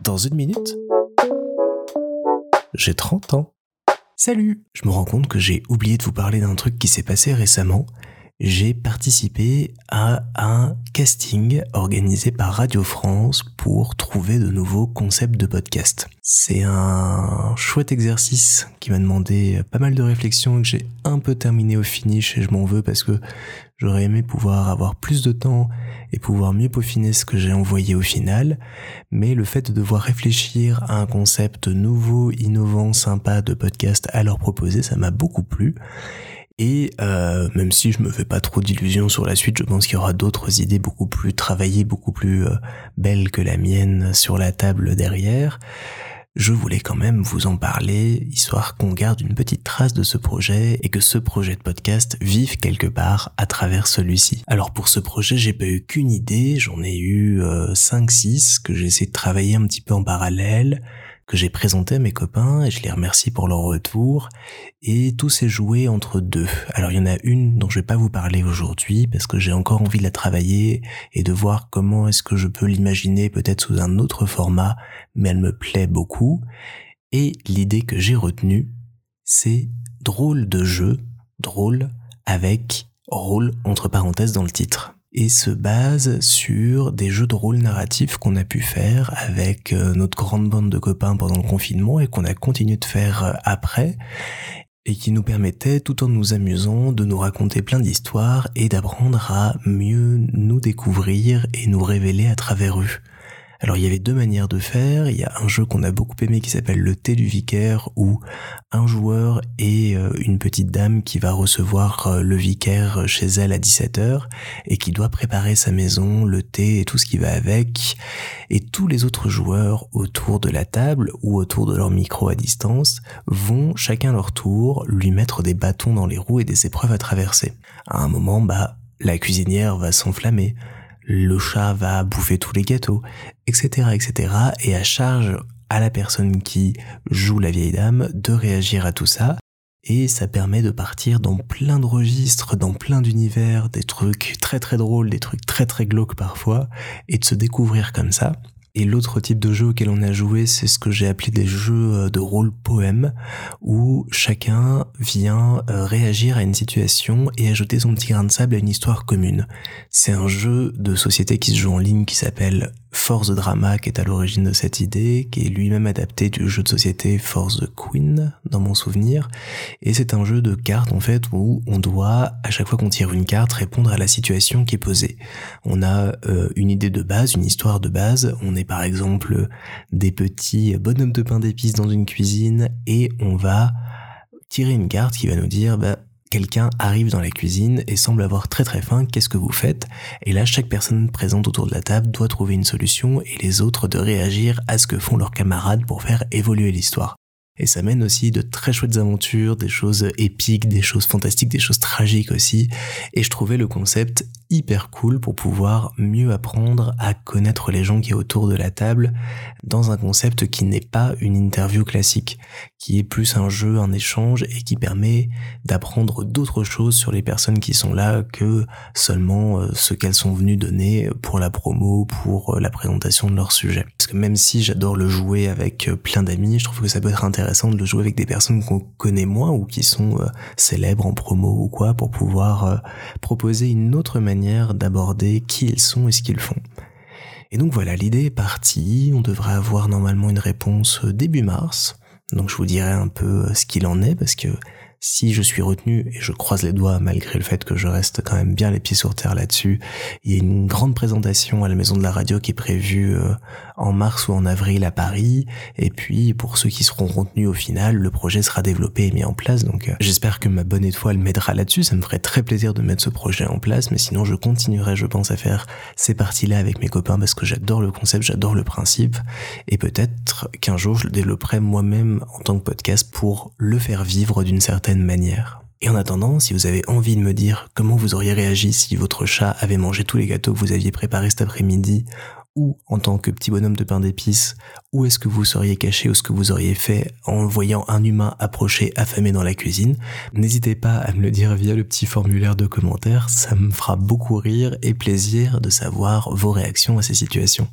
Dans une minute, j'ai 30 ans. Salut Je me rends compte que j'ai oublié de vous parler d'un truc qui s'est passé récemment j'ai participé à un casting organisé par Radio France pour trouver de nouveaux concepts de podcast. C'est un chouette exercice qui m'a demandé pas mal de réflexion et que j'ai un peu terminé au finish et je m'en veux parce que j'aurais aimé pouvoir avoir plus de temps et pouvoir mieux peaufiner ce que j'ai envoyé au final, mais le fait de devoir réfléchir à un concept nouveau, innovant, sympa de podcast à leur proposer, ça m'a beaucoup plu. Et euh, même si je me fais pas trop d'illusions sur la suite, je pense qu'il y aura d'autres idées beaucoup plus travaillées, beaucoup plus euh, belles que la mienne sur la table derrière. Je voulais quand même vous en parler, histoire qu'on garde une petite trace de ce projet et que ce projet de podcast vive quelque part à travers celui-ci. Alors pour ce projet, j'ai pas eu qu'une idée, j'en ai eu 5-6 euh, que j'ai essayé de travailler un petit peu en parallèle que j'ai présenté à mes copains et je les remercie pour leur retour. Et tout s'est joué entre deux. Alors il y en a une dont je vais pas vous parler aujourd'hui parce que j'ai encore envie de la travailler et de voir comment est-ce que je peux l'imaginer peut-être sous un autre format, mais elle me plaît beaucoup. Et l'idée que j'ai retenue, c'est drôle de jeu, drôle avec rôle entre parenthèses dans le titre et se base sur des jeux de rôle narratifs qu'on a pu faire avec euh, notre grande bande de copains pendant le confinement et qu'on a continué de faire euh, après et qui nous permettait, tout en nous amusant, de nous raconter plein d'histoires et d'apprendre à mieux nous découvrir et nous révéler à travers eux. Alors il y avait deux manières de faire. Il y a un jeu qu'on a beaucoup aimé qui s'appelle le thé du vicaire où un joueur et euh, une petite dame qui va recevoir euh, le vicaire chez elle à 17h et qui doit préparer sa maison, le thé et tout ce qui va avec. Et tous les autres joueurs autour de la table ou autour de leur micro à distance vont chacun leur tour lui mettre des bâtons dans les roues et des épreuves à traverser. À un moment, bah, la cuisinière va s'enflammer le chat va bouffer tous les gâteaux, etc., etc. Et à charge à la personne qui joue la vieille dame de réagir à tout ça. Et ça permet de partir dans plein de registres, dans plein d'univers, des trucs très très drôles, des trucs très très glauques parfois, et de se découvrir comme ça. Et l'autre type de jeu auquel on a joué, c'est ce que j'ai appelé des jeux euh, de rôle poème, où chacun vient euh, réagir à une situation et ajouter son petit grain de sable à une histoire commune. C'est un jeu de société qui se joue en ligne qui s'appelle Force Drama qui est à l'origine de cette idée, qui est lui-même adapté du jeu de société Force the Queen, dans mon souvenir. Et c'est un jeu de cartes, en fait, où on doit, à chaque fois qu'on tire une carte, répondre à la situation qui est posée. On a euh, une idée de base, une histoire de base. On est par exemple des petits bonhommes de pain d'épices dans une cuisine et on va tirer une carte qui va nous dire, bah, quelqu'un arrive dans la cuisine et semble avoir très très faim, qu'est-ce que vous faites? Et là, chaque personne présente autour de la table doit trouver une solution et les autres de réagir à ce que font leurs camarades pour faire évoluer l'histoire. Et ça mène aussi de très chouettes aventures, des choses épiques, des choses fantastiques, des choses tragiques aussi. Et je trouvais le concept hyper cool pour pouvoir mieux apprendre à connaître les gens qui est autour de la table dans un concept qui n'est pas une interview classique, qui est plus un jeu, un échange et qui permet d'apprendre d'autres choses sur les personnes qui sont là que seulement euh, ce qu'elles sont venues donner pour la promo, pour euh, la présentation de leur sujet. Parce que même si j'adore le jouer avec euh, plein d'amis, je trouve que ça peut être intéressant de le jouer avec des personnes qu'on connaît moins ou qui sont célèbres en promo ou quoi pour pouvoir proposer une autre manière d'aborder qui ils sont et ce qu'ils font. Et donc voilà, l'idée est partie, on devrait avoir normalement une réponse début mars, donc je vous dirai un peu euh, ce qu'il en est parce que si je suis retenu, et je croise les doigts malgré le fait que je reste quand même bien les pieds sur terre là-dessus, il y a une grande présentation à la Maison de la Radio qui est prévue euh, en mars ou en avril à Paris, et puis pour ceux qui seront retenus au final, le projet sera développé et mis en place, donc euh, j'espère que ma bonne étoile m'aidera là-dessus, ça me ferait très plaisir de mettre ce projet en place, mais sinon je continuerai je pense à faire ces parties-là avec mes copains parce que j'adore le concept, j'adore le principe, et peut-être qu'un jour je le développerai moi-même en tant que podcast pour le faire vivre d'une manière. Et en attendant, si vous avez envie de me dire comment vous auriez réagi si votre chat avait mangé tous les gâteaux que vous aviez préparés cet après-midi, ou en tant que petit bonhomme de pain d'épices, où est-ce que vous seriez caché ou ce que vous auriez fait en voyant un humain approcher affamé dans la cuisine, n'hésitez pas à me le dire via le petit formulaire de commentaires, ça me fera beaucoup rire et plaisir de savoir vos réactions à ces situations.